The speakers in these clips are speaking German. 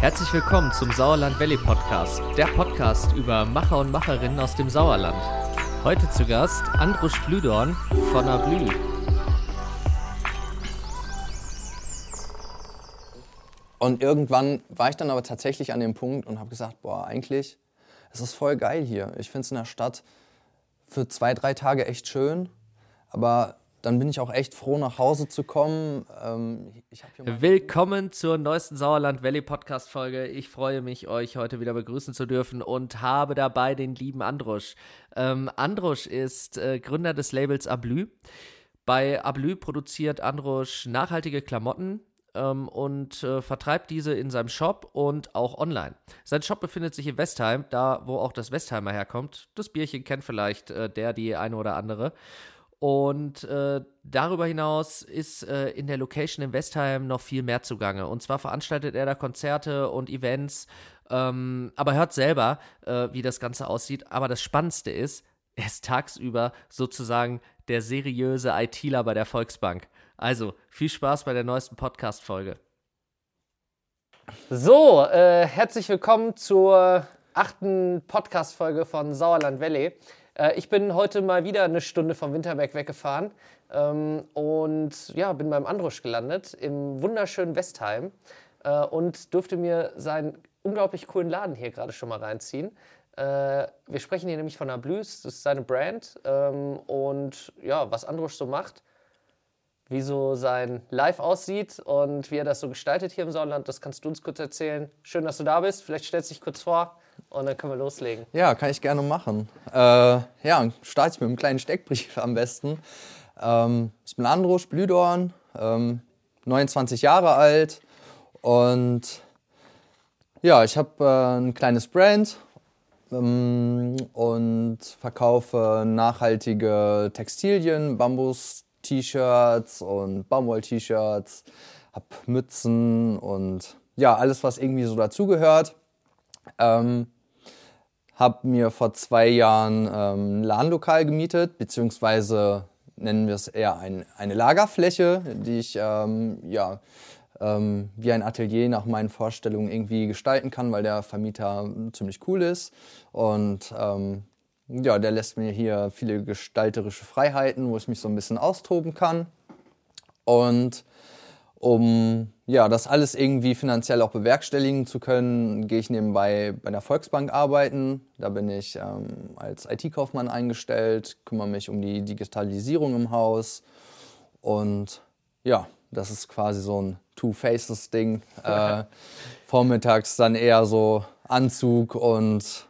Herzlich willkommen zum Sauerland Valley Podcast, der Podcast über Macher und Macherinnen aus dem Sauerland. Heute zu Gast Andrusch Blüdorn von Ablü. Und irgendwann war ich dann aber tatsächlich an dem Punkt und habe gesagt, boah, eigentlich, es ist voll geil hier. Ich finde es in der Stadt für zwei, drei Tage echt schön, aber dann bin ich auch echt froh, nach Hause zu kommen. Ähm, Willkommen zur neuesten Sauerland Valley Podcast Folge. Ich freue mich, euch heute wieder begrüßen zu dürfen und habe dabei den lieben Andrusch. Ähm, Andrusch ist äh, Gründer des Labels Ablü. Bei Ablü produziert Andrusch nachhaltige Klamotten, ähm, und äh, vertreibt diese in seinem Shop und auch online. Sein Shop befindet sich in Westheim, da wo auch das Westheimer herkommt. Das Bierchen kennt vielleicht äh, der, die eine oder andere. Und äh, darüber hinaus ist äh, in der Location in Westheim noch viel mehr zugange. Und zwar veranstaltet er da Konzerte und Events, ähm, aber hört selber, äh, wie das Ganze aussieht. Aber das Spannendste ist, er ist tagsüber sozusagen der seriöse ITler bei der Volksbank. Also, viel Spaß bei der neuesten Podcast-Folge. So, äh, herzlich willkommen zur achten Podcast-Folge von Sauerland Valley. Äh, ich bin heute mal wieder eine Stunde vom Winterberg weggefahren ähm, und ja, bin beim Andrusch gelandet im wunderschönen Westheim äh, und durfte mir seinen unglaublich coolen Laden hier gerade schon mal reinziehen. Äh, wir sprechen hier nämlich von Ablus, das ist seine Brand ähm, und ja, was Andrusch so macht wie so sein Live aussieht und wie er das so gestaltet hier im Sauerland. Das kannst du uns kurz erzählen. Schön, dass du da bist. Vielleicht stellst du dich kurz vor und dann können wir loslegen. Ja, kann ich gerne machen. Äh, ja, starte ich mit einem kleinen Steckbrief am besten. Ähm, ich bin Androsch Blüdorn, ähm, 29 Jahre alt und ja, ich habe äh, ein kleines Brand ähm, und verkaufe nachhaltige Textilien, Bambus, T-Shirts und Baumwoll-T-Shirts, habe Mützen und ja, alles, was irgendwie so dazugehört. Ähm, habe mir vor zwei Jahren ähm, ein Ladenlokal gemietet, beziehungsweise nennen wir es eher ein, eine Lagerfläche, die ich ähm, ja, ähm, wie ein Atelier nach meinen Vorstellungen irgendwie gestalten kann, weil der Vermieter ziemlich cool ist. Und ähm, ja, der lässt mir hier viele gestalterische Freiheiten, wo ich mich so ein bisschen austoben kann. Und um ja, das alles irgendwie finanziell auch bewerkstelligen zu können, gehe ich nebenbei bei der Volksbank arbeiten. Da bin ich ähm, als IT-Kaufmann eingestellt, kümmere mich um die Digitalisierung im Haus. Und ja, das ist quasi so ein Two-Faces-Ding. Äh, vormittags dann eher so Anzug und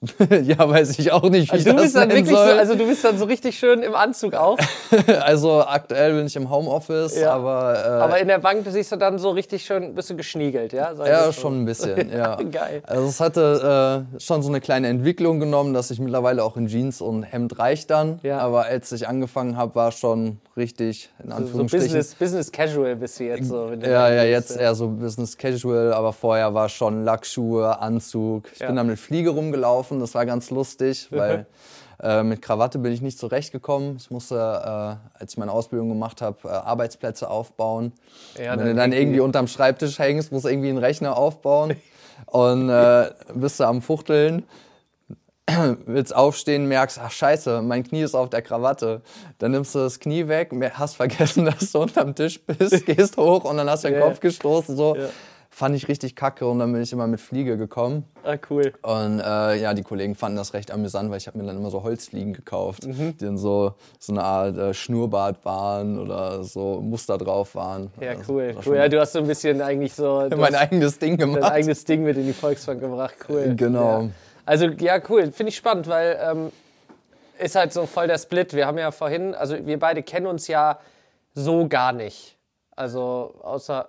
ja, weiß ich auch nicht, wie also ich das bist dann wirklich. So, also du bist dann so richtig schön im Anzug auch. also aktuell bin ich im Homeoffice, ja. aber... Äh, aber in der Bank siehst du dann so richtig schön, bist du geschniegelt, ja? Sag ja, schon ein bisschen, ja. Geil. Also es hatte äh, schon so eine kleine Entwicklung genommen, dass ich mittlerweile auch in Jeans und Hemd reicht dann. Ja. Aber als ich angefangen habe, war schon richtig, in Anführungsstrichen... So, so Business, Business Casual bist du jetzt so. Ja, ja, jetzt eher so Business Casual, aber vorher war schon Lackschuhe, Anzug. Ich bin dann mit Fliege rumgelaufen, das war ganz lustig, weil äh, mit Krawatte bin ich nicht zurechtgekommen. Ich musste, äh, als ich meine Ausbildung gemacht habe, äh, Arbeitsplätze aufbauen. Ja, Wenn dann du dann irgendwie- unterm Schreibtisch hängst, musst du irgendwie einen Rechner aufbauen und äh, bist du am Fuchteln. Willst aufstehen, merkst, ach scheiße, mein Knie ist auf der Krawatte. Dann nimmst du das Knie weg, hast vergessen, dass du unterm Tisch bist, gehst hoch und dann hast du den Ja. Kopf gestoßen. So. Ja. Fand ich richtig kacke und dann bin ich immer mit Fliege gekommen. Ah, cool. Und äh, ja, die Kollegen fanden das recht amüsant, weil ich habe mir dann immer so Holzfliegen gekauft, Mhm. die dann so, so eine Art äh, Schnurrbart waren oder so Muster drauf waren. Ja, Also, cool. cool. Ja, du hast so ein bisschen eigentlich so mein eigenes Ding dein gemacht. eigenes Ding mit in die Volksbank gebracht. Cool. Genau. Ja. Also, ja, cool. Finde ich spannend, weil ähm, ist halt so voll der Split. Wir haben ja vorhin, also wir beide kennen uns ja so gar nicht. Also, außer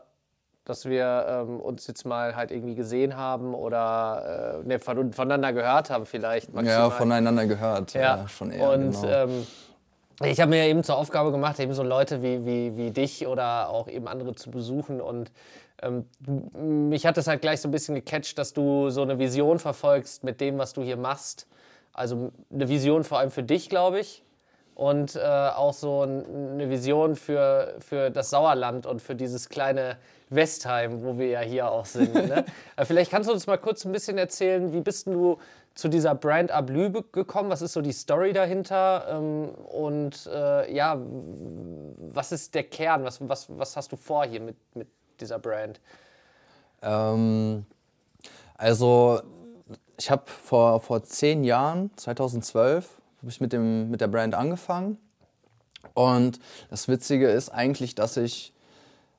dass wir ähm, uns jetzt mal halt irgendwie gesehen haben oder äh, ne, von, voneinander gehört haben vielleicht maximal. Ja, voneinander gehört. Ja, Ja, schon eher. und genau. ähm, ich habe mir eben zur Aufgabe gemacht, eben so Leute wie, wie, wie dich oder auch eben andere zu besuchen. Und ähm, mich hat das halt gleich so ein bisschen gecatcht, dass du so eine Vision verfolgst mit dem, was du hier machst. Also eine Vision vor allem für dich, glaube ich. Und äh, auch so eine Vision für, für das Sauerland und für dieses kleine Westheim, wo wir ja hier auch sind. Ne? vielleicht kannst du uns mal kurz ein bisschen erzählen, wie bist du zu dieser Brand Ablü gekommen? Was ist so die Story dahinter? Ähm, und äh, ja, was ist der Kern? Was, was, was hast du vor hier mit, mit dieser Brand? Ähm, also ich habe vor, vor zehn Jahren, 2012, habe ich mit, dem, mit der Brand angefangen. Und das Witzige ist eigentlich, dass ich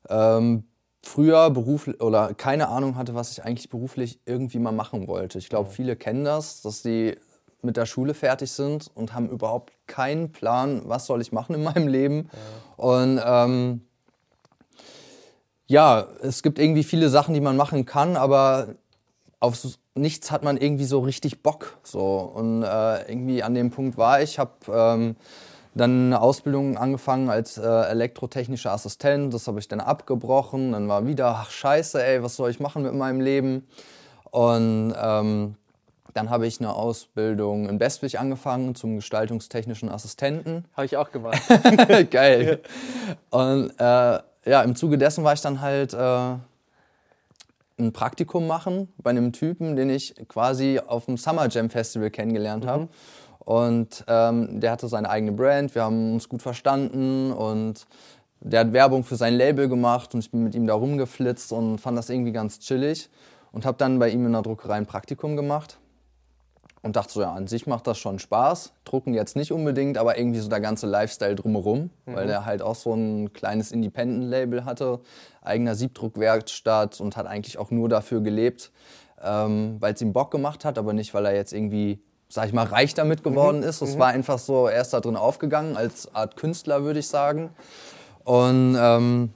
ähm, früher beruflich oder keine Ahnung hatte, was ich eigentlich beruflich irgendwie mal machen wollte. Ich glaube, viele kennen das, dass sie mit der Schule fertig sind und haben überhaupt keinen Plan, was soll ich machen in meinem Leben. Ja. Und ähm, ja, es gibt irgendwie viele Sachen, die man machen kann, aber auf nichts hat man irgendwie so richtig Bock. So. Und äh, irgendwie an dem Punkt war ich, habe ähm, dann eine Ausbildung angefangen als äh, elektrotechnischer Assistent. Das habe ich dann abgebrochen. Dann war wieder, ach scheiße, ey, was soll ich machen mit meinem Leben? Und ähm, dann habe ich eine Ausbildung in Bestwig angefangen zum gestaltungstechnischen Assistenten. Habe ich auch gemacht. Geil. Und äh, ja, im Zuge dessen war ich dann halt äh, ein Praktikum machen bei einem Typen, den ich quasi auf dem Summer Jam Festival kennengelernt habe. Mhm. Und ähm, der hatte seine eigene Brand, wir haben uns gut verstanden und der hat Werbung für sein Label gemacht und ich bin mit ihm da rumgeflitzt und fand das irgendwie ganz chillig und habe dann bei ihm in der Druckerei ein Praktikum gemacht und dachte so, ja, an sich macht das schon Spaß. Drucken jetzt nicht unbedingt, aber irgendwie so der ganze Lifestyle drumherum, mhm. weil der halt auch so ein kleines Independent-Label hatte, eigener Siebdruckwerkstatt und hat eigentlich auch nur dafür gelebt, ähm, weil es ihm Bock gemacht hat, aber nicht, weil er jetzt irgendwie, sag ich mal, reich damit geworden mhm. ist. Es mhm. war einfach so, er ist da drin aufgegangen, als Art Künstler, würde ich sagen. Und ähm,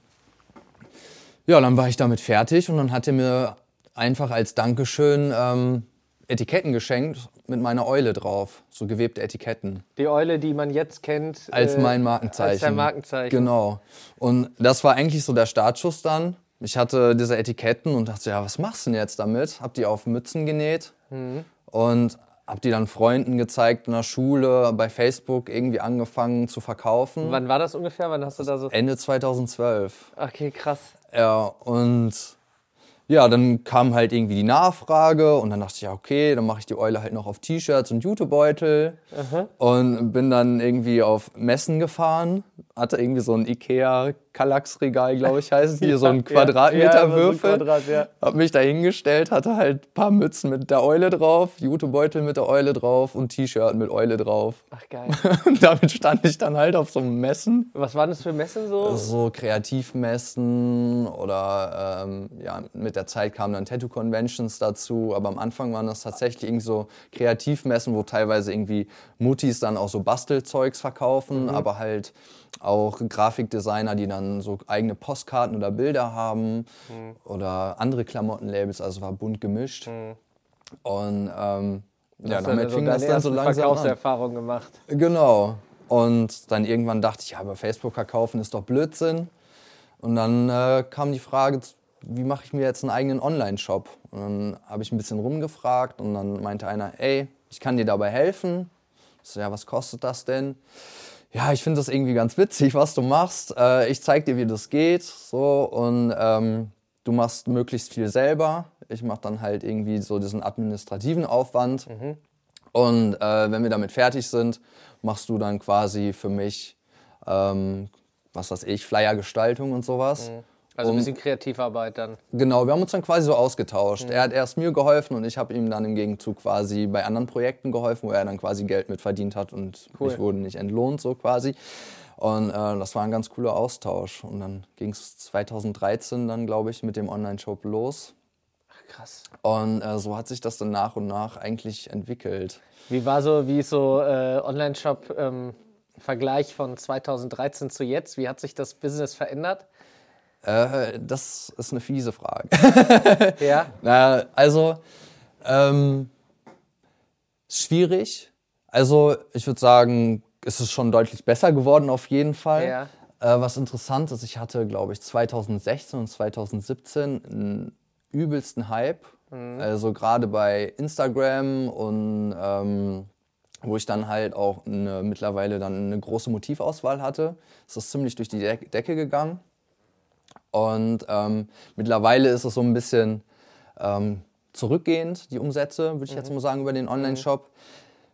ja, dann war ich damit fertig und dann hat er mir einfach als Dankeschön ähm, Etiketten geschenkt mit meiner Eule drauf, so gewebte Etiketten. Die Eule, die man jetzt kennt. Als äh, mein Markenzeichen. Als dein Markenzeichen. Genau. Und das war eigentlich so der Startschuss dann. Ich hatte diese Etiketten und dachte, ja, was machst du denn jetzt damit? Hab die auf Mützen genäht mhm. und hab die dann Freunden gezeigt in der Schule, bei Facebook irgendwie angefangen zu verkaufen. Wann war das ungefähr? Wann hast du da so? Ende 2012. Okay, krass. Ja, und ja, dann kam halt irgendwie die Nachfrage und dann dachte ich, ja, okay, dann mache ich die Eule halt noch auf T-Shirts und Jutebeutel Aha. und bin dann irgendwie auf Messen gefahren, hatte irgendwie so ein Ikea Kallax-Regal, glaube ich, heißt hier, so ein Quadratmeterwürfel. Ja, Quadrat, ja. Hab mich da hingestellt, hatte halt ein paar Mützen mit der Eule drauf, Jutebeutel mit der Eule drauf und T-Shirt mit Eule drauf. Ach geil. und damit stand ich dann halt auf so einem Messen. Was waren das für Messen so? So Kreativmessen oder ähm, ja, mit der Zeit kamen dann Tattoo-Conventions dazu, aber am Anfang waren das tatsächlich irgendwie so Kreativmessen, wo teilweise irgendwie Mutis dann auch so Bastelzeugs verkaufen, mhm. aber halt auch Grafikdesigner, die dann so eigene Postkarten oder Bilder haben mhm. oder andere Klamottenlabels, also war bunt gemischt. Mhm. Und ähm, ja, damit fing das dann so langsam Verkaufserfahrung an. gemacht. Genau. Und dann irgendwann dachte ich, ja, über Facebook verkaufen ist doch Blödsinn. Und dann äh, kam die Frage, wie mache ich mir jetzt einen eigenen Online-Shop? Und dann habe ich ein bisschen rumgefragt und dann meinte einer, ey, ich kann dir dabei helfen. Ich so, ja, was kostet das denn? Ja, ich finde das irgendwie ganz witzig, was du machst. Äh, ich zeig dir, wie das geht. So, und ähm, du machst möglichst viel selber. Ich mache dann halt irgendwie so diesen administrativen Aufwand. Mhm. Und äh, wenn wir damit fertig sind, machst du dann quasi für mich, ähm, was weiß ich, Flyergestaltung und sowas. Mhm. Also ein bisschen Kreativarbeit dann. Genau, wir haben uns dann quasi so ausgetauscht. Mhm. Er hat erst mir geholfen und ich habe ihm dann im Gegenzug quasi bei anderen Projekten geholfen, wo er dann quasi Geld mit verdient hat und cool. ich wurde nicht entlohnt so quasi. Und äh, das war ein ganz cooler Austausch. Und dann ging es 2013 dann, glaube ich, mit dem Online-Shop los. Ach, krass. Und äh, so hat sich das dann nach und nach eigentlich entwickelt. Wie war so, wie so äh, Online-Shop ähm, Vergleich von 2013 zu jetzt? Wie hat sich das Business verändert? Äh, das ist eine fiese Frage. ja. Na, also, ähm, schwierig. Also, ich würde sagen, es ist schon deutlich besser geworden auf jeden Fall. Ja. Äh, was interessant ist, ich hatte, glaube ich, 2016 und 2017 einen übelsten Hype. Mhm. Also gerade bei Instagram und ähm, wo ich dann halt auch eine, mittlerweile dann eine große Motivauswahl hatte. Es ist ziemlich durch die Decke gegangen. Und ähm, mittlerweile ist es so ein bisschen ähm, zurückgehend, die Umsätze, würde ich mhm. jetzt mal sagen, über den Online-Shop.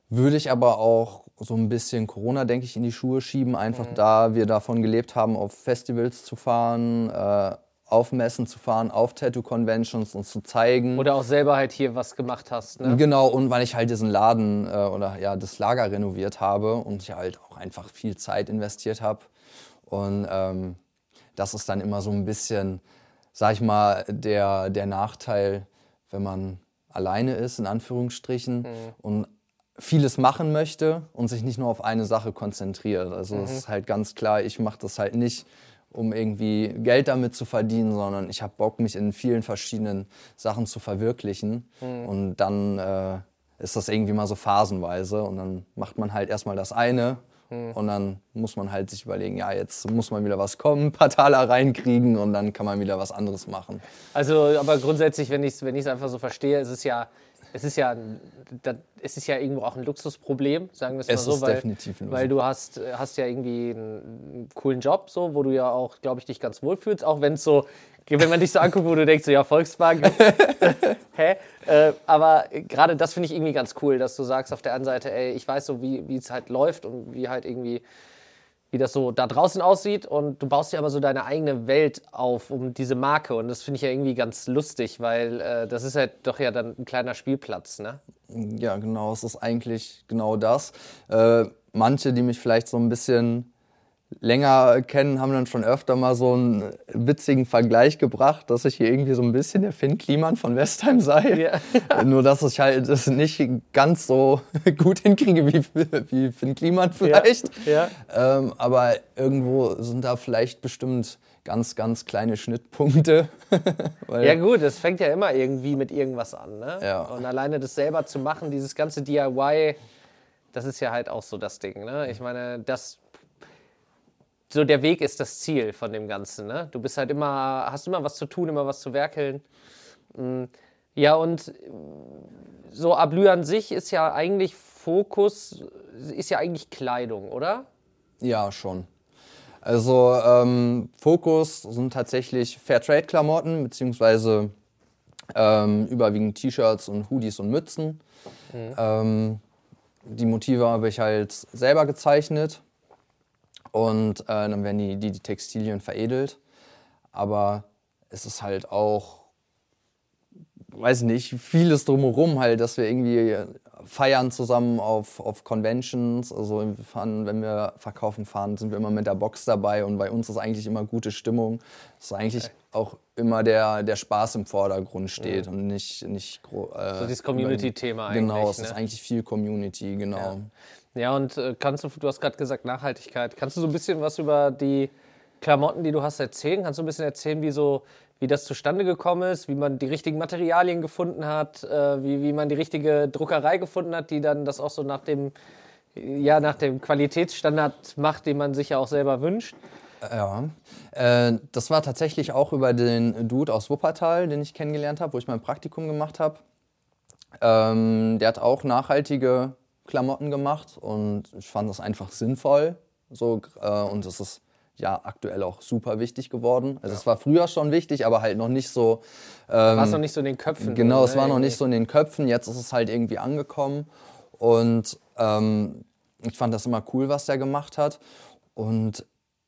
Würde ich aber auch so ein bisschen Corona, denke ich, in die Schuhe schieben, einfach mhm. da wir davon gelebt haben, auf Festivals zu fahren, äh, auf Messen zu fahren, auf Tattoo-Conventions und zu zeigen. Oder auch selber halt hier was gemacht hast. Ne? Genau, und weil ich halt diesen Laden äh, oder ja, das Lager renoviert habe und ich halt auch einfach viel Zeit investiert habe. Und ähm, das ist dann immer so ein bisschen, sag ich mal, der, der Nachteil, wenn man alleine ist, in Anführungsstrichen, mhm. und vieles machen möchte und sich nicht nur auf eine Sache konzentriert. Also es mhm. ist halt ganz klar, ich mache das halt nicht, um irgendwie Geld damit zu verdienen, sondern ich habe Bock, mich in vielen verschiedenen Sachen zu verwirklichen. Mhm. Und dann äh, ist das irgendwie mal so phasenweise und dann macht man halt erstmal das eine hm. Und dann muss man halt sich überlegen, ja, jetzt muss man wieder was kommen, ein paar Taler reinkriegen und dann kann man wieder was anderes machen. Also, aber grundsätzlich, wenn ich es wenn einfach so verstehe, ist es ja, es ist ja, es ist ja irgendwo auch ein Luxusproblem, sagen wir es mal so, ist weil, definitiv ein weil du hast, hast ja irgendwie einen coolen Job, so, wo du ja auch, glaube ich, dich ganz wohl fühlst, auch wenn es so wenn man dich so anguckt, wo du denkst, so, ja, Volkswagen, hä? Äh, aber gerade das finde ich irgendwie ganz cool, dass du sagst auf der einen Seite, ey, ich weiß so, wie es halt läuft und wie halt irgendwie, wie das so da draußen aussieht und du baust dir aber so deine eigene Welt auf um diese Marke und das finde ich ja irgendwie ganz lustig, weil äh, das ist halt doch ja dann ein kleiner Spielplatz, ne? Ja, genau, es ist eigentlich genau das. Äh, manche, die mich vielleicht so ein bisschen länger kennen, haben dann schon öfter mal so einen witzigen Vergleich gebracht, dass ich hier irgendwie so ein bisschen der Finn Kliman von Westheim sei. Ja. Nur, dass ich halt das nicht ganz so gut hinkriege wie, wie Finn Kliman vielleicht. Ja. Ja. Ähm, aber irgendwo sind da vielleicht bestimmt ganz, ganz kleine Schnittpunkte. ja gut, es fängt ja immer irgendwie mit irgendwas an. Ne? Ja. Und alleine das selber zu machen, dieses ganze DIY, das ist ja halt auch so das Ding. Ne? Ich meine, das so der Weg ist das Ziel von dem Ganzen. Ne? Du bist halt immer, hast immer was zu tun, immer was zu werkeln. Mm, ja, und so Ablü an sich ist ja eigentlich Fokus, ist ja eigentlich Kleidung, oder? Ja, schon. Also ähm, Fokus sind tatsächlich Fairtrade-Klamotten, beziehungsweise ähm, überwiegend T-Shirts und Hoodies und Mützen. Mhm. Ähm, die Motive habe ich halt selber gezeichnet und äh, dann werden die, die, die Textilien veredelt. Aber es ist halt auch, weiß nicht, vieles drumherum halt, dass wir irgendwie feiern zusammen auf, auf Conventions. Also wir fahren, wenn wir verkaufen fahren, sind wir immer mit der Box dabei und bei uns ist eigentlich immer gute Stimmung. Es ist eigentlich okay. auch immer der, der Spaß im Vordergrund steht mhm. und nicht, nicht äh, so dieses Community-Thema eigentlich. Genau, es ne? ist eigentlich viel Community, genau. Ja. Ja, und äh, kannst du, du hast gerade gesagt Nachhaltigkeit. Kannst du so ein bisschen was über die Klamotten, die du hast, erzählen? Kannst du ein bisschen erzählen, wie so wie das zustande gekommen ist, wie man die richtigen Materialien gefunden hat, äh, wie, wie man die richtige Druckerei gefunden hat, die dann das auch so nach dem, ja, nach dem Qualitätsstandard macht, den man sich ja auch selber wünscht. Ja, äh, das war tatsächlich auch über den Dude aus Wuppertal, den ich kennengelernt habe, wo ich mein Praktikum gemacht habe. Ähm, der hat auch nachhaltige Klamotten gemacht und ich fand das einfach sinnvoll. So, äh, und es ist ja aktuell auch super wichtig geworden. Also ja. es war früher schon wichtig, aber halt noch nicht so. Ähm, war es noch nicht so in den Köpfen. Genau, es war noch nicht so in den Köpfen. Jetzt ist es halt irgendwie angekommen. Und ähm, ich fand das immer cool, was der gemacht hat. Und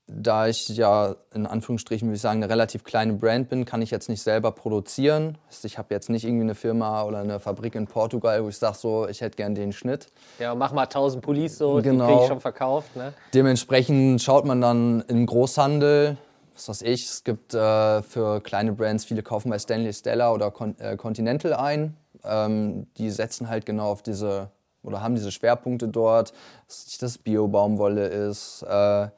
da ich ja in Anführungsstrichen, würde ich sagen, eine relativ kleine Brand bin, kann ich jetzt nicht selber produzieren. Ich habe jetzt nicht irgendwie eine Firma oder eine Fabrik in Portugal, wo ich sage, so, ich hätte gern den Schnitt. Ja, mach mal 1000 Pullis so, genau. die kriege ich schon verkauft. Ne? Dementsprechend schaut man dann im Großhandel, was weiß ich, es gibt äh, für kleine Brands, viele kaufen bei Stanley Stella oder Con äh, Continental ein. Ähm, die setzen halt genau auf diese, oder haben diese Schwerpunkte dort, dass das Bio-Baumwolle ist, äh,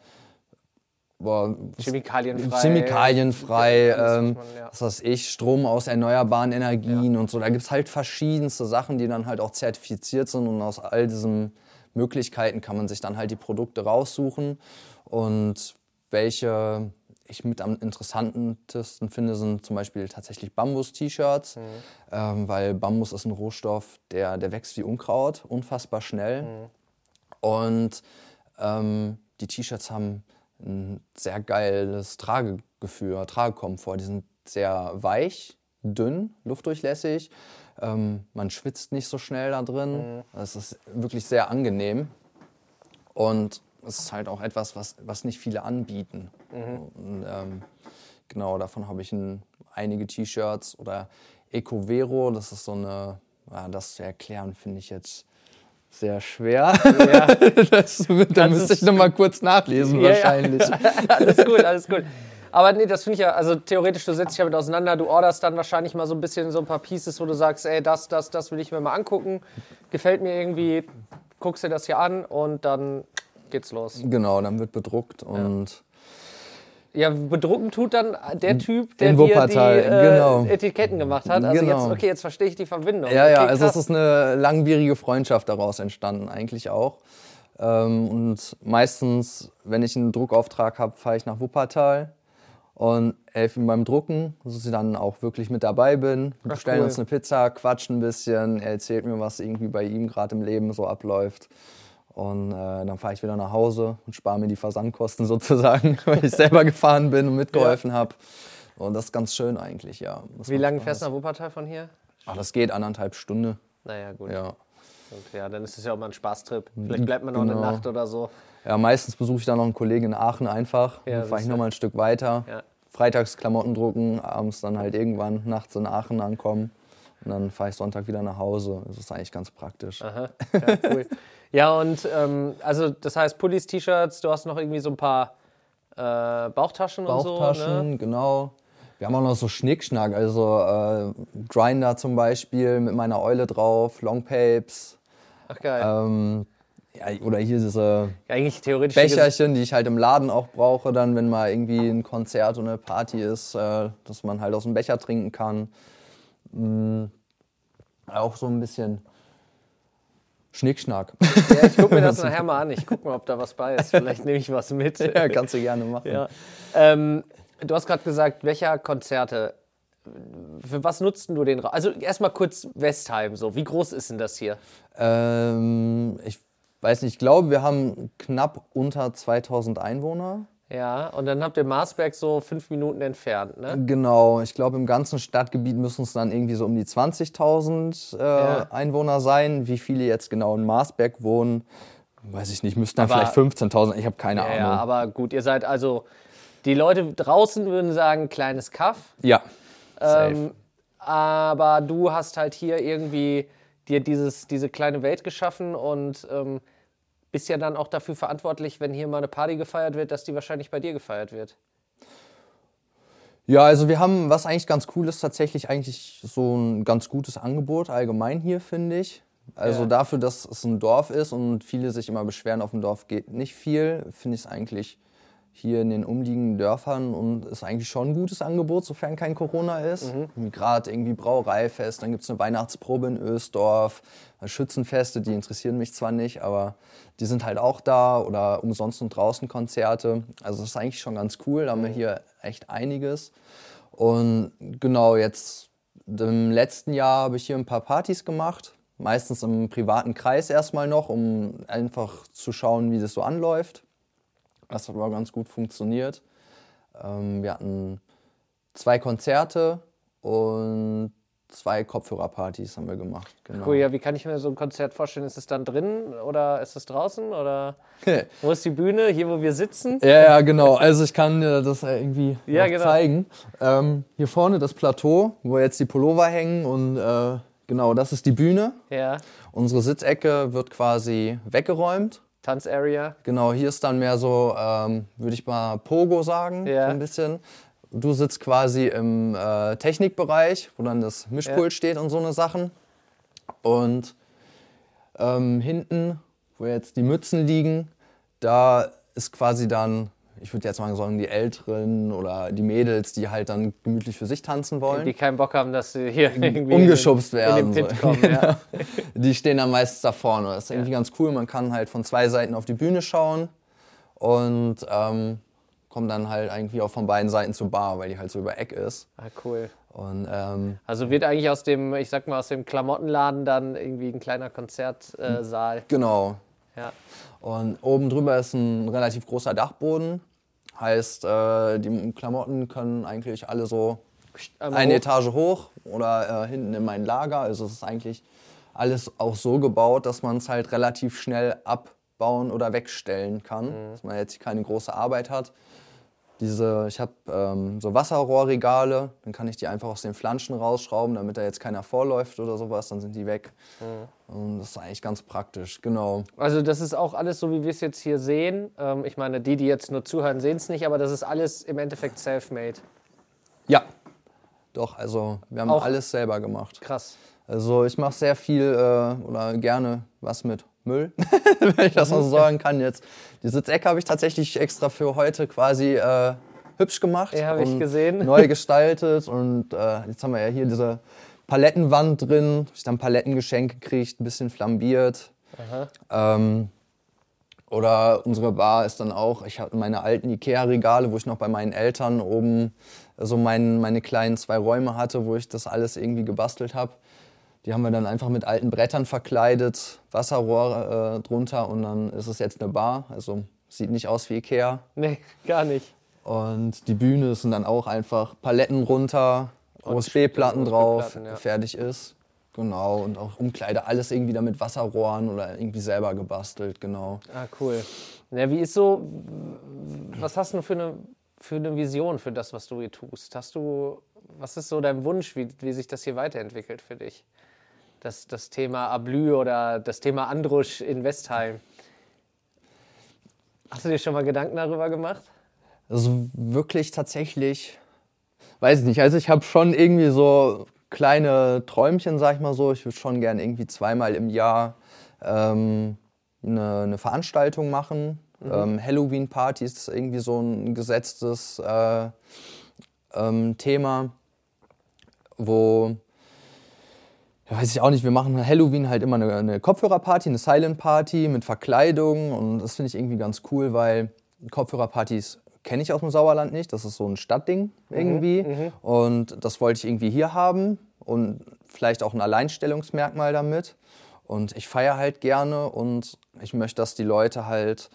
boah, chemikalienfrei. Chemikalienfrei, ähm, man, ja. was weiß ich, Strom aus erneuerbaren Energien ja. und so. Da gibt es halt verschiedenste Sachen, die dann halt auch zertifiziert sind und aus all diesen Möglichkeiten kann man sich dann halt die Produkte raussuchen und welche, ich mit am interessantesten finde, sind zum Beispiel tatsächlich Bambus-T-Shirts, mhm. ähm, weil Bambus ist ein Rohstoff, der, der wächst wie Unkraut, unfassbar schnell. Mhm. Und ähm, die T-Shirts haben ein sehr geiles Tragegefühl, Tragekomfort. Die sind sehr weich, dünn, luftdurchlässig. Ähm, man schwitzt nicht so schnell da drin. Mhm. Es ist wirklich sehr angenehm. Und es ist halt auch etwas, was, was nicht viele anbieten. Mhm. Und, ähm, genau, davon habe ich ein, einige T-Shirts oder Ecovero, das ist so eine, ja, das zu erklären, finde ich jetzt sehr schwer. Ja. das, da müsste ich nochmal kurz nachlesen ja, wahrscheinlich. Ja. alles gut, alles gut. Aber nee, das finde ich ja, also theoretisch, du setzt dich damit auseinander, du orderst dann wahrscheinlich mal so ein bisschen so ein paar Pieces, wo du sagst, ey, das, das, das will ich mir mal angucken. Gefällt mir irgendwie, guckst dir das hier an und dann geht's los. Genau, dann wird bedruckt und. Ja, bedrucken tut dann der Typ, der dir die äh, genau. Etiketten gemacht hat. Also genau. jetzt, okay, jetzt verstehe ich die Verbindung. Ja, okay, ja, also es ist eine langwierige Freundschaft daraus entstanden, eigentlich auch. Ähm, und meistens, wenn ich einen Druckauftrag habe, fahre ich nach Wuppertal und helfe ihm beim Drucken, dass ich dann auch wirklich mit dabei bin. Wir bestellen cool. uns eine Pizza, quatschen ein bisschen, er erzählt mir, was irgendwie bei ihm gerade im Leben so abläuft. Und äh, dann fahre ich wieder nach Hause und spare mir die Versandkosten sozusagen, weil ich selber gefahren bin und mitgeholfen ja. habe. Und das ist ganz schön eigentlich, ja. Das Wie lange fährst du nach Wuppertal von hier? Ach, das geht anderthalb Stunden. Naja, gut. Ja. Und ja, dann ist es ja auch mal ein Spaßtrip. Vielleicht bleibt man noch genau. eine Nacht oder so. Ja, meistens besuche ich dann noch einen Kollegen in Aachen einfach. Ja, dann fahre ich noch mal ein Stück weiter. Ja. Freitags Klamotten drucken, abends dann halt irgendwann nachts in Aachen ankommen. Und dann fahre ich Sonntag wieder nach Hause. Das ist eigentlich ganz praktisch. Aha, ja, cool. ja, und ähm, also das heißt Pullis, T-Shirts, du hast noch irgendwie so ein paar äh, Bauchtaschen, Bauchtaschen und so. Bauchtaschen, ne? genau. Wir haben auch noch so Schnickschnack, also äh, Grinder zum Beispiel mit meiner Eule drauf, Longpapes. Ach geil. Ähm, ja, oder hier diese eigentlich theoretisch Becherchen, die ich halt im Laden auch brauche, dann, wenn mal irgendwie ein Konzert oder eine Party ist, äh, dass man halt aus dem Becher trinken kann. Auch so ein bisschen Schnickschnack. Ja, ich gucke mir das nachher mal an. Ich gucke mal, ob da was bei ist. Vielleicht nehme ich was mit. Ja, kannst du gerne machen. Ja. Ähm, du hast gerade gesagt, welcher Konzerte für was nutzt du den Raum? Also erstmal kurz Westheim so. Wie groß ist denn das hier? Ähm, ich weiß nicht, ich glaube, wir haben knapp unter 2000 Einwohner. Ja, und dann habt ihr Marsberg so fünf Minuten entfernt, ne? Genau, ich glaube, im ganzen Stadtgebiet müssen es dann irgendwie so um die 20.000 äh, ja. Einwohner sein. Wie viele jetzt genau in Marsberg wohnen, weiß ich nicht, müssten dann aber, vielleicht 15.000, ich habe keine ja, Ahnung. Ja, aber gut, ihr seid also, die Leute draußen würden sagen, kleines Kaff. Ja. Ähm, aber du hast halt hier irgendwie dir dieses, diese kleine Welt geschaffen und ähm, bist ja dann auch dafür verantwortlich, wenn hier mal eine Party gefeiert wird, dass die wahrscheinlich bei dir gefeiert wird. Ja, also wir haben, was eigentlich ganz cool ist, tatsächlich eigentlich so ein ganz gutes Angebot allgemein hier, finde ich. Also ja. dafür, dass es ein Dorf ist und viele sich immer beschweren, auf dem Dorf geht nicht viel, finde ich es eigentlich hier in den umliegenden Dörfern und ist eigentlich schon ein gutes Angebot, sofern kein Corona ist. Mhm. Gerade irgendwie Brauereifest, dann gibt es eine Weihnachtsprobe in Ösdorf, Schützenfeste, die interessieren mich zwar nicht, aber die sind halt auch da oder umsonst und draußen Konzerte. Also das ist eigentlich schon ganz cool, da haben wir mhm. hier echt einiges. Und genau, jetzt im letzten Jahr habe ich hier ein paar Partys gemacht, meistens im privaten Kreis erstmal noch, um einfach zu schauen, wie das so anläuft. Das hat aber ganz gut funktioniert. Ähm, wir hatten zwei Konzerte und zwei Kopfhörerpartys haben wir gemacht. Genau. Cool, ja, wie kann ich mir so ein Konzert vorstellen? Ist es dann drin oder ist es draußen? Oder wo ist die Bühne? Hier, wo wir sitzen? Ja, ja, genau. Also ich kann dir das irgendwie ja, genau. zeigen. Ähm, hier vorne das Plateau, wo jetzt die Pullover hängen und äh, genau, das ist die Bühne. Ja. Unsere Sitzecke wird quasi weggeräumt Tanzarea. Genau, hier ist dann mehr so, ähm, würde ich mal Pogo sagen, ja. so ein bisschen. Du sitzt quasi im äh, Technikbereich, wo dann das Mischpult ja. steht und so eine Sachen. Und ähm, hinten, wo jetzt die Mützen liegen, da ist quasi dann ich würde jetzt mal sagen, die Älteren oder die Mädels, die halt dann gemütlich für sich tanzen wollen. Die keinen Bock haben, dass sie hier irgendwie umgeschubst werden. In den Pit kommen, ja. Die stehen dann meistens da vorne. Das ist irgendwie ja. ganz cool. Man kann halt von zwei Seiten auf die Bühne schauen und ähm, kommt dann halt irgendwie auch von beiden Seiten zur Bar, weil die halt so über Eck ist. Ah, cool. Und ähm, Also wird eigentlich aus dem, ich sag mal, aus dem Klamottenladen dann irgendwie ein kleiner Konzertsaal. genau. ja. Und oben drüber ist ein relativ großer Dachboden. Heißt, äh, die Klamotten können eigentlich alle so Einmal eine hoch. Etage hoch oder äh, hinten in mein Lager. Also es ist eigentlich alles auch so gebaut, dass man es halt relativ schnell abbauen oder wegstellen kann. Mhm. Dass man jetzt keine große Arbeit hat. Diese, ich habe ähm, so Wasserrohrregale, dann kann ich die einfach aus den Flanschen rausschrauben, damit da jetzt keiner vorläuft oder sowas, dann sind die weg. Mhm. Und das ist eigentlich ganz praktisch, genau. Also das ist auch alles so, wie wir es jetzt hier sehen. Ähm, ich meine, die, die jetzt nur zuhören, sehen es nicht, aber das ist alles im Endeffekt self-made. Ja, doch, also wir haben Auch- alles selber gemacht. Krass. Also ich mache sehr viel äh, oder gerne was mit Müll, wenn ich das mal so sagen kann jetzt. Die Sitzecke habe ich tatsächlich extra für heute quasi äh, hübsch gemacht. Ja, habe ich gesehen. Neu gestaltet und äh, jetzt haben wir ja hier diese Palettenwand drin. Hab ich dann Palettengeschenk gekriegt, ein bisschen flambiert. Ähm, oder unsere Bar ist dann auch, ich hatte meine alten Ikea-Regale, wo ich noch bei meinen Eltern oben so mein, meine kleinen zwei Räume hatte, wo ich das alles irgendwie gebastelt habe. Die haben wir dann einfach mit alten Brettern verkleidet, Wasserrohr äh, drunter und dann ist es jetzt eine Bar. Also sieht nicht aus wie Ikea. Nee, gar nicht. Und die Bühne sind dann auch einfach Paletten runter, USB-Platten drauf, ja. fertig ist. Genau, und auch Umkleide, alles irgendwie da mit Wasserrohren oder irgendwie selber gebastelt, genau. Ah, cool. Ja, wie ist so, was hast du für eine, für eine Vision für das, was du hier tust? Hast du, was ist so dein Wunsch, wie, wie sich das hier weiterentwickelt für dich? Das, das Thema Ablü oder das Thema Andrusch in Westheim. Hast du dir schon mal Gedanken darüber gemacht? Also wirklich tatsächlich, weiß ich nicht, also ich habe schon irgendwie so kleine Träumchen, sag ich mal so. Ich würde schon gern irgendwie zweimal im Jahr ähm, eine, eine Veranstaltung machen. Ähm, Halloween-Party ist irgendwie so ein gesetztes äh, ähm, Thema, wo ja, weiß ich auch nicht, wir machen Halloween halt immer eine, eine Kopfhörerparty, eine Silent-Party mit Verkleidung und das finde ich irgendwie ganz cool, weil Kopfhörerpartys kenne ich aus dem Sauerland nicht. Das ist so ein Stadtding irgendwie und das wollte ich irgendwie hier haben und vielleicht auch ein Alleinstellungsmerkmal damit. Und ich feiere halt gerne und ich möchte, dass die Leute halt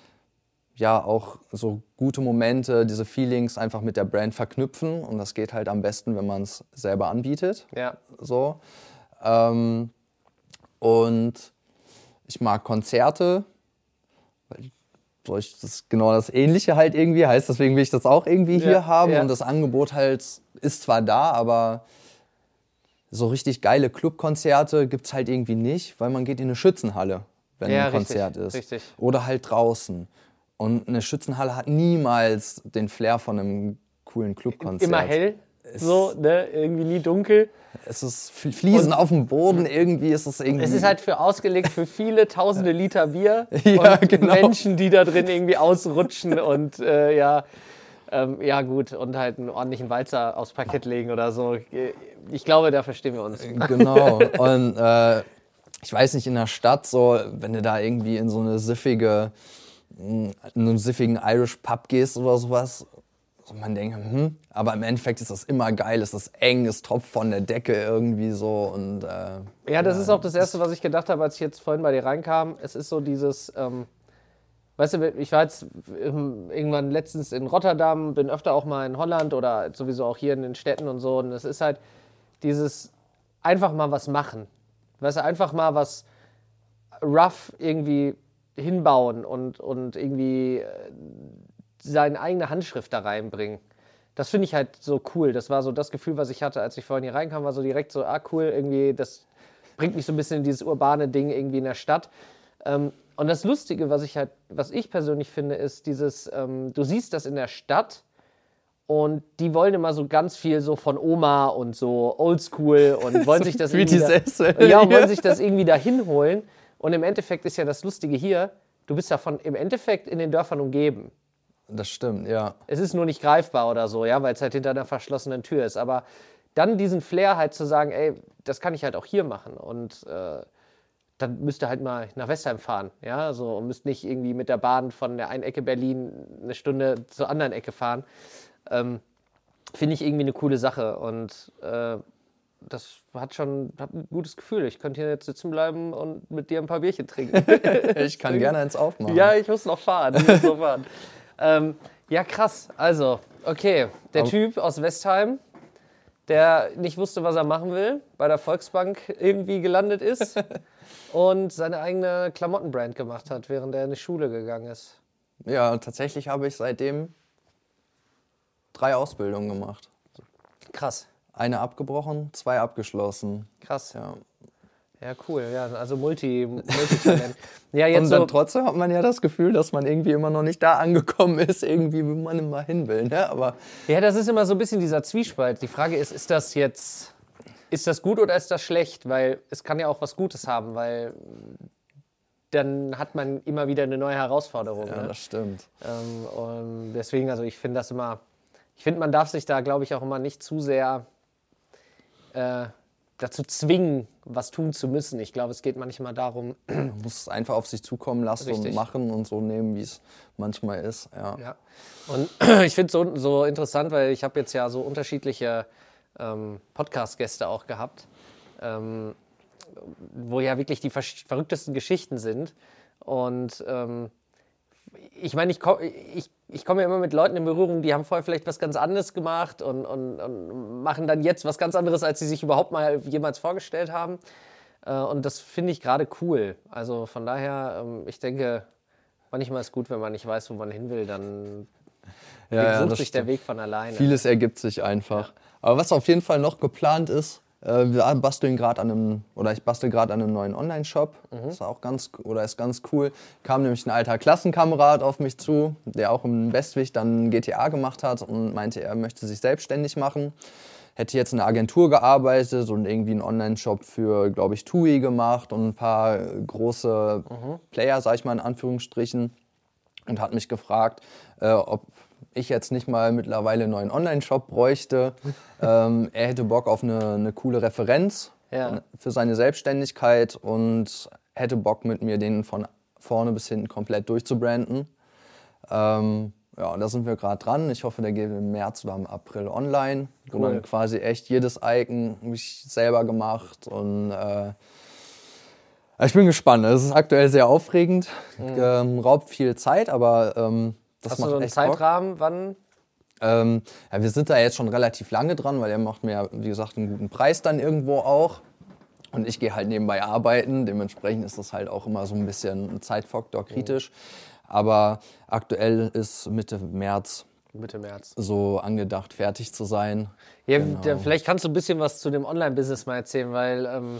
ja auch so gute Momente, diese Feelings einfach mit der Brand verknüpfen und das geht halt am besten, wenn man es selber anbietet Ja. so. Ähm, und ich mag Konzerte, weil ich, das ist genau das Ähnliche halt irgendwie heißt, deswegen will ich das auch irgendwie hier Ja, haben ja. und das Angebot halt ist zwar da, aber so richtig geile Clubkonzerte gibt es halt irgendwie nicht, weil man geht in eine Schützenhalle, wenn Ja, ein richtig, Konzert ist. richtig. Oder halt draußen. Und eine Schützenhalle hat niemals den Flair von einem coolen Clubkonzert. Immer hell, so, ne? irgendwie nie dunkel. Es ist Fl- Fliesen auf dem Boden, irgendwie ist es irgendwie. Es ist halt für ausgelegt für viele tausende Liter Bier Ja, und genau. Menschen, die da drin irgendwie ausrutschen und äh, ja, ähm, ja gut, und halt einen ordentlichen Walzer aufs Parkett legen oder so. Ich glaube, da verstehen wir uns. Genau. Und äh, ich weiß nicht, in der Stadt, so, wenn du da irgendwie in so eine siffige, in einen siffigen Irish Pub gehst oder sowas, so man denkt, hm, aber im Endeffekt ist das immer geil, es ist eng, es tropft von der Decke irgendwie so und äh, Ja, das ist auch das Erste, was ich gedacht habe, als ich jetzt vorhin bei dir reinkam. Es ist so dieses, ähm, weißt du, ich war jetzt ähm, irgendwann letztens in Rotterdam, bin öfter auch mal in Holland oder sowieso auch hier in den Städten und so. Und es ist halt dieses einfach mal was machen. Weißt du, einfach mal was rough irgendwie hinbauen und, und irgendwie äh, seine eigene Handschrift da reinbringen. Das finde ich halt so cool. Das war so das Gefühl, was ich hatte, als ich vorhin hier reinkam, war so direkt so, ah cool, irgendwie, das bringt mich so ein bisschen in dieses urbane Ding irgendwie in der Stadt. Ähm, und das Lustige, was ich halt, was ich persönlich finde, ist dieses, ähm, du siehst das in der Stadt und die wollen immer so ganz viel so von Oma und so oldschool und wollen sich das irgendwie da- ja, wollen sich das irgendwie dahin holen. Und im Endeffekt ist ja das Lustige hier, du bist ja von im Endeffekt in den Dörfern umgeben. Das stimmt, ja. Es ist nur nicht greifbar oder so, ja, weil es halt hinter einer verschlossenen Tür ist. Aber dann diesen Flair halt zu sagen, ey, das kann ich halt auch hier machen. Und äh, dann müsst ihr halt mal nach Westheim fahren, ja, so und müsst nicht irgendwie mit der Bahn von der einen Ecke Berlin eine Stunde zur anderen Ecke fahren. Ähm, Finde ich irgendwie eine coole Sache und äh, das hat schon hat ein gutes Gefühl. Ich könnte hier jetzt sitzen bleiben und mit dir ein paar Bierchen trinken. ich kann gerne eins aufmachen. Ja, ich muss noch fahren. Muss noch fahren. ähm, ja, krass. Also, okay, der Aber Typ aus Westheim, der nicht wusste, was er machen will, bei der Volksbank irgendwie gelandet ist und seine eigene Klamottenbrand gemacht hat, während er in die Schule gegangen ist. Ja, tatsächlich habe ich seitdem drei Ausbildungen gemacht. Krass. Eine abgebrochen, zwei abgeschlossen. Krass. Ja. Ja, cool. Ja, also Multi, Multitalent. ja, jetzt Und dann so trotzdem hat man ja das Gefühl, dass man irgendwie immer noch nicht da angekommen ist, irgendwie, wo man immer hin will. Ne? Aber ja, das ist immer so ein bisschen dieser Zwiespalt. Die Frage ist, ist das jetzt ist das gut oder ist das schlecht? Weil es kann ja auch was Gutes haben, weil dann hat man immer wieder eine neue Herausforderung. Ja, ne? das stimmt. Ähm, und deswegen, also ich finde das immer, ich finde, man darf sich da, glaube ich, auch immer nicht zu sehr äh, dazu zwingen, was tun zu müssen. Ich glaube, es geht manchmal darum. Man muss es einfach auf sich zukommen lassen Richtig. und machen und so nehmen, wie es manchmal ist. Ja. ja. Und ich finde es so, so interessant, weil ich habe jetzt ja so unterschiedliche ähm, Podcast-Gäste auch gehabt, ähm, wo ja wirklich die verrücktesten Geschichten sind. Und ähm, ich meine, ich, ich, ich komme ja immer mit Leuten in Berührung, die haben vorher vielleicht was ganz anderes gemacht und, und, und machen dann jetzt was ganz anderes, als sie sich überhaupt mal jemals vorgestellt haben. Äh, und das finde ich gerade cool. Also von daher, ähm, ich denke, manchmal ist es gut, wenn man nicht weiß, wo man hin will, dann ja, sucht ja, sich stimmt. der Weg von alleine. Vieles ergibt sich einfach. Ja. Aber was auf jeden Fall noch geplant ist, äh, wir basteln gerade an einem, oder ich bastel gerade an einem neuen Online-Shop. Mhm. Das ist auch ganz, oder ist ganz cool. Kam nämlich ein alter Klassenkamerad auf mich zu, der auch im Westwig dann GTA gemacht hat und meinte, er möchte sich selbstständig machen. Hätte jetzt in einer Agentur gearbeitet und irgendwie einen Online-Shop für, glaube ich, TUI gemacht und ein paar große mhm. Player, sag ich mal in Anführungsstrichen. Und hat mich gefragt, äh, ob ich jetzt nicht mal mittlerweile einen neuen Online-Shop bräuchte. ähm, er hätte Bock auf eine, eine coole Referenz ja. für seine Selbstständigkeit und hätte Bock mit mir den von vorne bis hinten komplett durchzubranden. Ähm, ja, und da sind wir gerade dran. Ich hoffe, der geht im März oder im April online. Cool. Und dann quasi echt jedes Icon habe ich selber gemacht und äh, ich bin gespannt. Es ist aktuell sehr aufregend, mhm. ähm, raubt viel Zeit, aber ähm, das Hast macht du so einen Zeitrahmen, Bock. wann? Ähm, ja, wir sind da jetzt schon relativ lange dran, weil er macht mir, ja, wie gesagt, einen guten Preis dann irgendwo auch. Und ich gehe halt nebenbei arbeiten. Dementsprechend ist das halt auch immer so ein bisschen ein Zeitfaktor kritisch. Mhm. Aber aktuell ist Mitte März Mitte März. So angedacht, fertig zu sein. Ja, genau. vielleicht kannst du ein bisschen was zu dem Online-Business mal erzählen, weil ähm,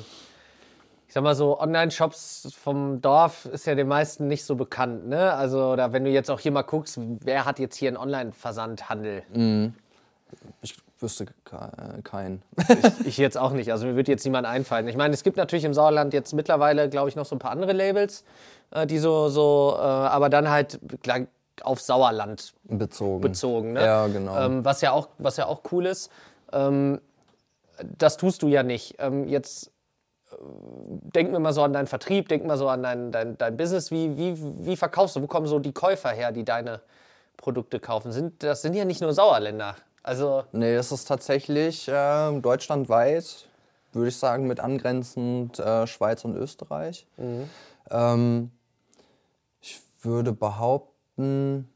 ich sag mal so, Online-Shops vom Dorf ist ja den meisten nicht so bekannt, ne? Also, oder wenn du jetzt auch hier mal guckst, wer hat jetzt hier einen Online-Versandhandel? Mhm. Ich wüsste keinen. ich, ich, jetzt auch nicht. Also mir wird jetzt niemand einfallen. Ich meine, es gibt natürlich im Sauerland jetzt mittlerweile, glaube ich, noch so ein paar andere Labels, äh, die so, so, äh, aber dann halt auf Sauerland bezogen. bezogen ne? Ja, genau. Ähm, was, ja auch, was ja auch cool ist. Ähm, das tust du ja nicht. Ähm, jetzt denk mir mal so an deinen Vertrieb, denk mal so an dein, dein, dein Business. Wie, wie, wie verkaufst du? Wo kommen so die Käufer her, die deine Produkte kaufen? Sind, das sind ja nicht nur Sauerländer. Also nee, es ist tatsächlich äh, deutschlandweit, würde ich sagen, mit angrenzend äh, Schweiz und Österreich. Mhm. Ähm, ich würde behaupten,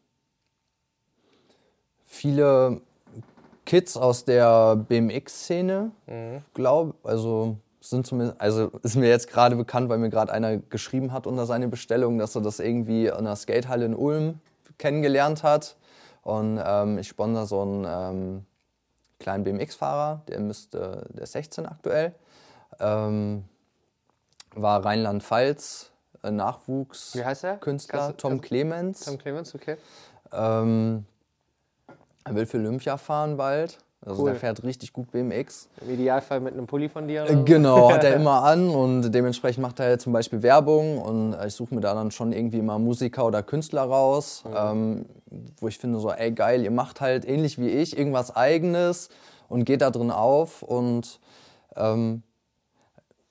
viele Kids aus der BMX-Szene, mhm. glaube also sind zumindest, also ist mir jetzt gerade bekannt, weil mir gerade einer geschrieben hat unter seine Bestellung, dass er das irgendwie in einer Skatehalle in Ulm kennengelernt hat. Und ähm, ich sponsor so einen ähm, kleinen BMX-Fahrer, der müsste, der ist 16 aktuell. Ähm, war Rheinland-Pfalz, äh, Nachwuchs. Wie heißt er? Künstler, Tom Clemens. Tom Clemens, okay. Ähm, er will für Olympia fahren bald. Also cool. der fährt richtig gut BMX. Im Idealfall mit einem Pulli von dir? Oder? Äh, genau, hat er immer an und dementsprechend macht er zum Beispiel Werbung und ich suche mir da dann schon irgendwie mal Musiker oder Künstler raus, mhm. ähm, wo ich finde so, ey geil, ihr macht halt ähnlich wie ich irgendwas Eigenes und geht da drin auf und ähm,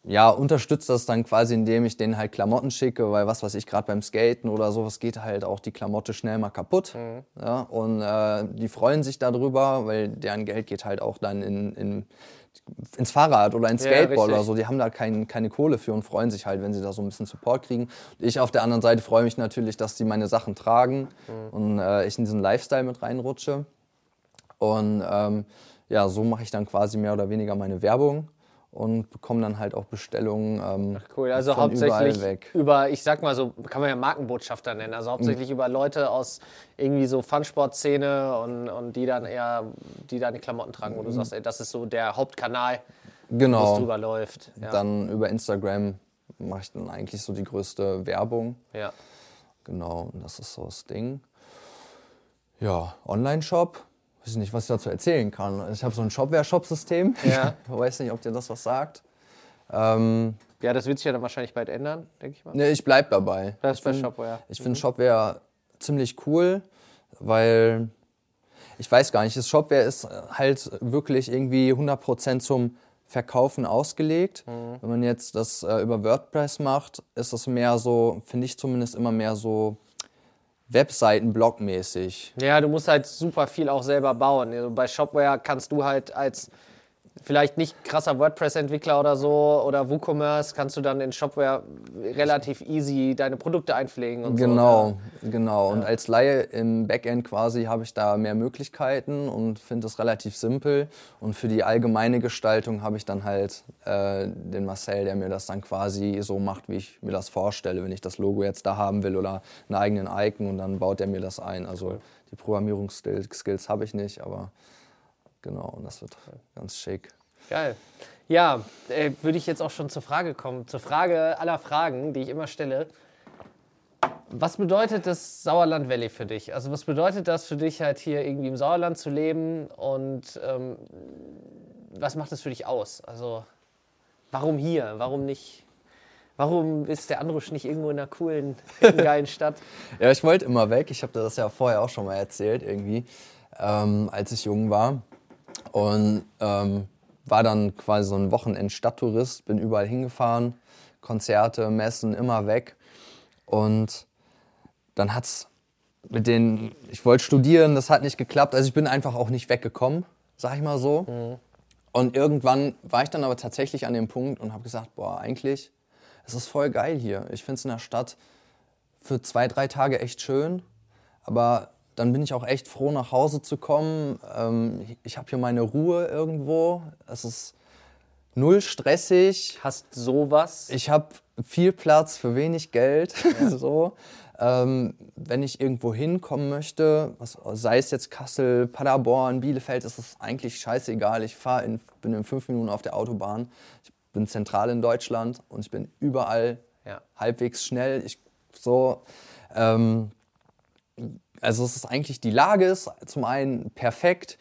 ja, unterstütze das dann quasi, indem ich denen halt Klamotten schicke, weil was weiß ich, gerade beim Skaten oder sowas geht halt auch die Klamotte schnell mal kaputt. Mhm. Ja, und äh, die freuen sich darüber, weil deren Geld geht halt auch dann in, in ins Fahrrad oder ins Skateboard ja, oder so. Die haben da kein, keine Kohle für und freuen sich halt, wenn sie da so ein bisschen Support kriegen. Ich auf der anderen Seite freue mich natürlich, dass die meine Sachen tragen mhm. und äh, ich in diesen Lifestyle mit reinrutsche. Und ähm, ja, so mache ich dann quasi mehr oder weniger meine Werbung und bekomme dann halt auch Bestellungen. Ähm, Ach cool, also hauptsächlich über, ich sag mal so, kann man ja Markenbotschafter nennen, also hauptsächlich mhm. über Leute aus irgendwie so Funsport-Szene und, und die dann eher, die dann die Klamotten tragen, wo du mhm. sagst, ey, das ist so der Hauptkanal, genau. wo es drüber läuft. Ja. Dann über Instagram mache ich dann eigentlich so die größte Werbung. Ja. Genau, und das ist so das Ding. Ja, Online-Shop weiß nicht, was ich dazu erzählen kann. Ich habe so ein Shopware-Shop-System. Ja. Ich weiß nicht, ob dir das was sagt. Ähm, ja, das wird sich ja dann wahrscheinlich bald ändern, denke ich mal. Nee, ich bleib dabei. Das ist bei Shopware. Ich finde mhm. Shopware ziemlich cool, weil ich weiß gar nicht, das Shopware ist halt wirklich irgendwie 100% zum Verkaufen ausgelegt. Mhm. Wenn man jetzt das äh, über WordPress macht, ist das mehr so, finde ich zumindest immer mehr so Webseiten blogmäßig. Ja, du musst halt super viel auch selber bauen. Also bei Shopware kannst du halt als vielleicht nicht krasser WordPress-Entwickler oder so oder WooCommerce kannst du dann in Shopware relativ easy deine Produkte einpflegen und genau, so. Genau, genau. Und als Laie im Backend quasi habe ich da mehr Möglichkeiten und finde es relativ simpel. Und für die allgemeine Gestaltung habe ich dann halt äh, den Marcel, der mir das dann quasi so macht, wie ich mir das vorstelle, wenn ich das Logo jetzt da haben will oder einen eigenen Icon und dann baut er mir das ein. Also die Programmierungsskills habe ich nicht, aber Genau, und das wird ganz schick. Geil. Ja, äh, würde ich jetzt auch schon zur Frage kommen, zur Frage aller Fragen, die ich immer stelle. Was bedeutet das Sauerland Valley für dich? Also was bedeutet das für dich halt hier irgendwie im Sauerland zu leben und ähm, was macht das für dich aus? Also warum hier? Warum nicht? Warum ist der Andrusch nicht irgendwo in einer coolen, geilen Stadt? ja, ich wollte immer weg. Ich habe das ja vorher auch schon mal erzählt irgendwie, ähm, als ich jung war. Und ähm, war dann quasi so ein Wochenend-Stadttourist, bin überall hingefahren, Konzerte, Messen, immer weg. Und dann hat es mit den, ich wollte studieren, das hat nicht geklappt. Also ich bin einfach auch nicht weggekommen, sag ich mal so. Mhm. Und irgendwann war ich dann aber tatsächlich an dem Punkt und habe gesagt, boah, eigentlich, es ist voll geil hier. Ich finde es in der Stadt für zwei, drei Tage echt schön. Aber dann bin ich auch echt froh, nach Hause zu kommen. Ähm, ich habe hier meine Ruhe irgendwo. Es ist null stressig. Hast sowas? Ich habe viel Platz für wenig Geld. Ja. so. Ähm, wenn ich irgendwo hinkommen möchte, was, sei es jetzt Kassel, Paderborn, Bielefeld, ist es eigentlich scheißegal. Ich fahr in, bin in fünf Minuten auf der Autobahn. Ich bin zentral in Deutschland und ich bin überall ja. halbwegs schnell. Ich, so, ähm, also es ist eigentlich, die Lage ist zum einen perfekt,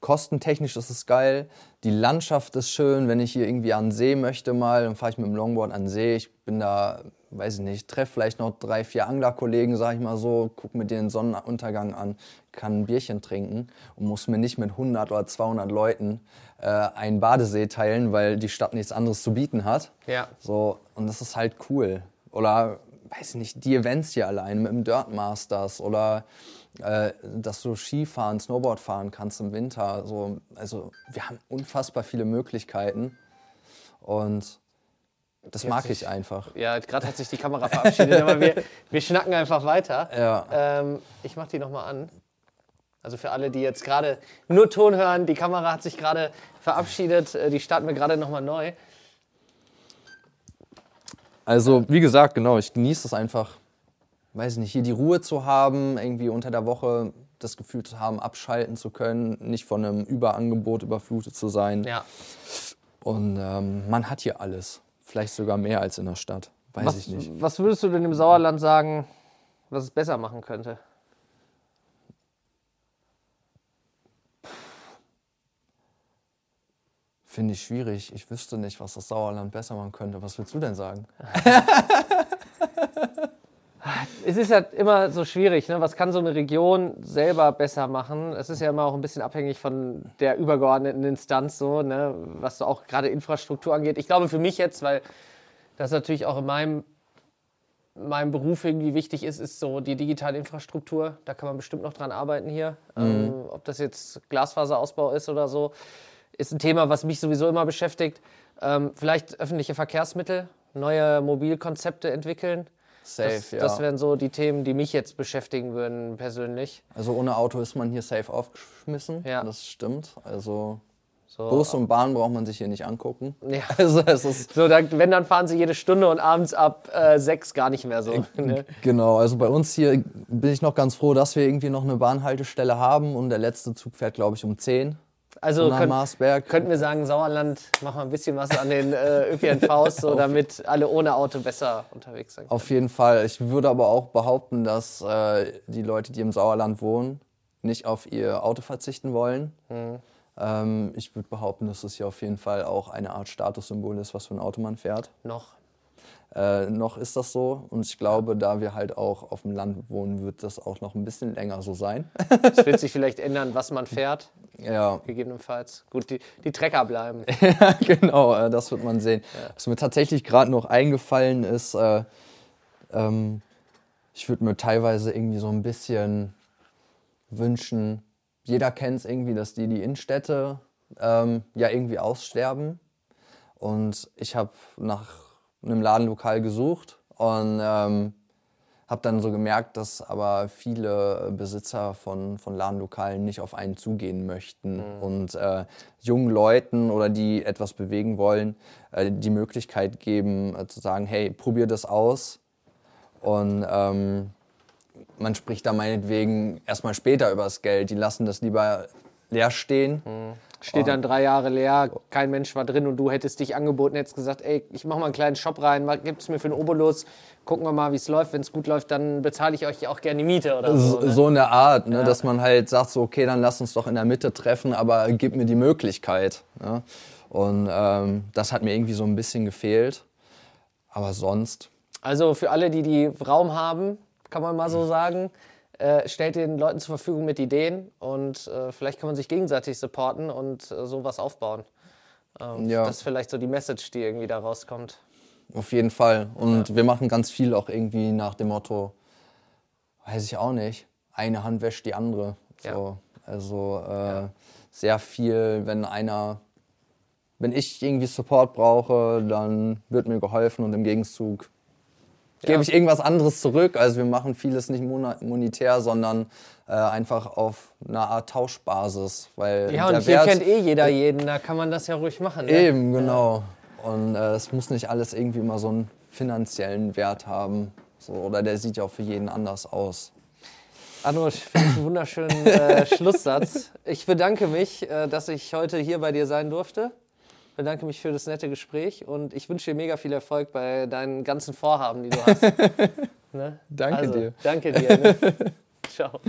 kostentechnisch ist es geil, die Landschaft ist schön, wenn ich hier irgendwie an den See möchte mal, dann fahre ich mit dem Longboard an den See, ich bin da, weiß ich nicht, treffe vielleicht noch drei, vier Anglerkollegen, sag ich mal so, gucke mir den Sonnenuntergang an, kann ein Bierchen trinken und muss mir nicht mit 100 oder 200 Leuten äh, einen Badesee teilen, weil die Stadt nichts anderes zu bieten hat. Ja. So, und das ist halt cool. Oder weiß nicht, die Events hier allein mit dem Dirt Masters oder äh, dass du Skifahren, Snowboard fahren kannst im Winter. So, also wir haben unfassbar viele Möglichkeiten und das mag sich, ich einfach. Ja, gerade hat sich die Kamera verabschiedet, aber wir, wir schnacken einfach weiter. Ja. Ähm, ich mach die nochmal an. Also für alle, die jetzt gerade nur Ton hören, die Kamera hat sich gerade verabschiedet, äh, die starten wir gerade nochmal neu. Also, wie gesagt, genau, ich genieße es einfach, weiß nicht, hier die Ruhe zu haben, irgendwie unter der Woche das Gefühl zu haben, abschalten zu können, nicht von einem Überangebot überflutet zu sein. Ja. Und ähm, man hat hier alles. Vielleicht sogar mehr als in der Stadt. Weiß was, ich nicht. Was würdest du denn im Sauerland sagen, was es besser machen könnte? Finde ich schwierig. Ich wüsste nicht, was das Sauerland besser machen könnte. Was willst du denn sagen? Es ist halt immer so schwierig, ne? was kann so eine Region selber besser machen? Es ist ja immer auch ein bisschen abhängig von der übergeordneten Instanz, so, ne? was so auch gerade Infrastruktur angeht. Ich glaube für mich jetzt, weil das natürlich auch in meinem, meinem Beruf irgendwie wichtig ist, ist so die digitale Infrastruktur. Da kann man bestimmt noch dran arbeiten hier. Ähm, ob das jetzt Glasfaserausbau ist oder so, ist ein Thema, was mich sowieso immer beschäftigt. Ähm, vielleicht öffentliche Verkehrsmittel, neue Mobilkonzepte entwickeln. Safe, Das, ja. das wären so die Themen, die mich jetzt beschäftigen würden persönlich. also ohne Auto ist man hier safe aufgeschmissen. Ja. Das stimmt. Also So, Bus und Bahn braucht man sich hier nicht angucken. Ja. Also es ist so dann, wenn, dann fahren sie jede Stunde und abends ab äh, sechs gar nicht mehr so. Ne? Genau, also bei uns hier bin ich noch ganz froh, dass wir irgendwie noch eine Bahnhaltestelle haben und der letzte Zug fährt, glaube ich, um 10 Also könnt, Marsberg. könnten wir sagen, Sauerland, mach mal ein bisschen was an den äh, ÖPNVs, so, damit alle ohne Auto besser unterwegs sind. Auf jeden Fall. Ich würde aber auch behaupten, dass äh, die Leute, die im Sauerland wohnen, nicht auf ihr Auto verzichten wollen. Mhm. Ähm, ich würde behaupten, dass es hier auf jeden Fall auch eine Art Statussymbol ist, was für ein Auto man fährt. Noch. Äh, noch ist das so und ich glaube, da wir halt auch auf dem Land wohnen, wird das auch noch ein bisschen länger so sein. Es wird sich vielleicht ändern, was man fährt, ja, gegebenenfalls. Gut, die, die Trecker bleiben. genau, äh, das wird man sehen. Was mir tatsächlich gerade noch eingefallen ist, äh, ähm, ich würde mir teilweise irgendwie so ein bisschen wünschen, jeder kennt es irgendwie, dass die, die Innenstädte ähm, ja irgendwie aussterben. Und ich habe nach einem Ladenlokal gesucht und ähm, habe dann so gemerkt, dass aber viele Besitzer von, von Ladenlokalen nicht auf einen zugehen möchten und äh, jungen Leuten oder die etwas bewegen wollen, äh, die Möglichkeit geben äh, zu sagen, hey, probier das aus. Und ähm, man spricht da meinetwegen erstmal später über das Geld. Die lassen das lieber leer stehen. Steht dann drei Jahre leer, kein Mensch war drin und du hättest dich angeboten, hättest gesagt, ey, ich mach mal einen kleinen Shop rein, gib es mir für einen Obolus, gucken wir mal, wie es läuft. Wenn es gut läuft, dann bezahle ich euch auch gerne die Miete oder so. So, Ne? so in der Art, ne? dass man halt sagt, so, okay, dann lass uns doch in der Mitte treffen, aber gib mir die Möglichkeit. Ne? Und ähm, das hat mir irgendwie so ein bisschen gefehlt. Aber sonst, Also für alle, die die Raum haben, kann man mal so sagen, äh, stellt den Leuten zur Verfügung mit Ideen und äh, vielleicht kann man sich gegenseitig supporten und äh, sowas aufbauen. Ähm, Ja. Das ist vielleicht so die Message, die irgendwie da rauskommt. auf jeden Fall. Und wir machen ganz viel auch irgendwie nach dem Motto, weiß ich auch nicht, eine Hand wäscht die andere. Ja. So, also äh, sehr viel, wenn einer, wenn ich irgendwie Support brauche, dann wird mir geholfen und im Gegenzug Ja. gebe ich irgendwas anderes zurück. Also wir machen vieles nicht monetär, sondern äh, einfach auf einer Art Tauschbasis. Weil Ja, und hier Wert, kennt eh jeder jeden, da kann man das ja ruhig machen. Ne? Eben, genau. Und äh, es muss nicht alles irgendwie immer so einen finanziellen Wert haben. So, oder der sieht ja auch für jeden anders aus. Finde ich einen wunderschönen äh, Schlusssatz. Ich bedanke mich, äh, dass ich heute hier bei dir sein durfte. Bedanke mich für das nette Gespräch und ich wünsche dir mega viel Erfolg bei deinen ganzen Vorhaben, die du hast. Ne? Danke also, dir. Danke dir. Ne? Ciao.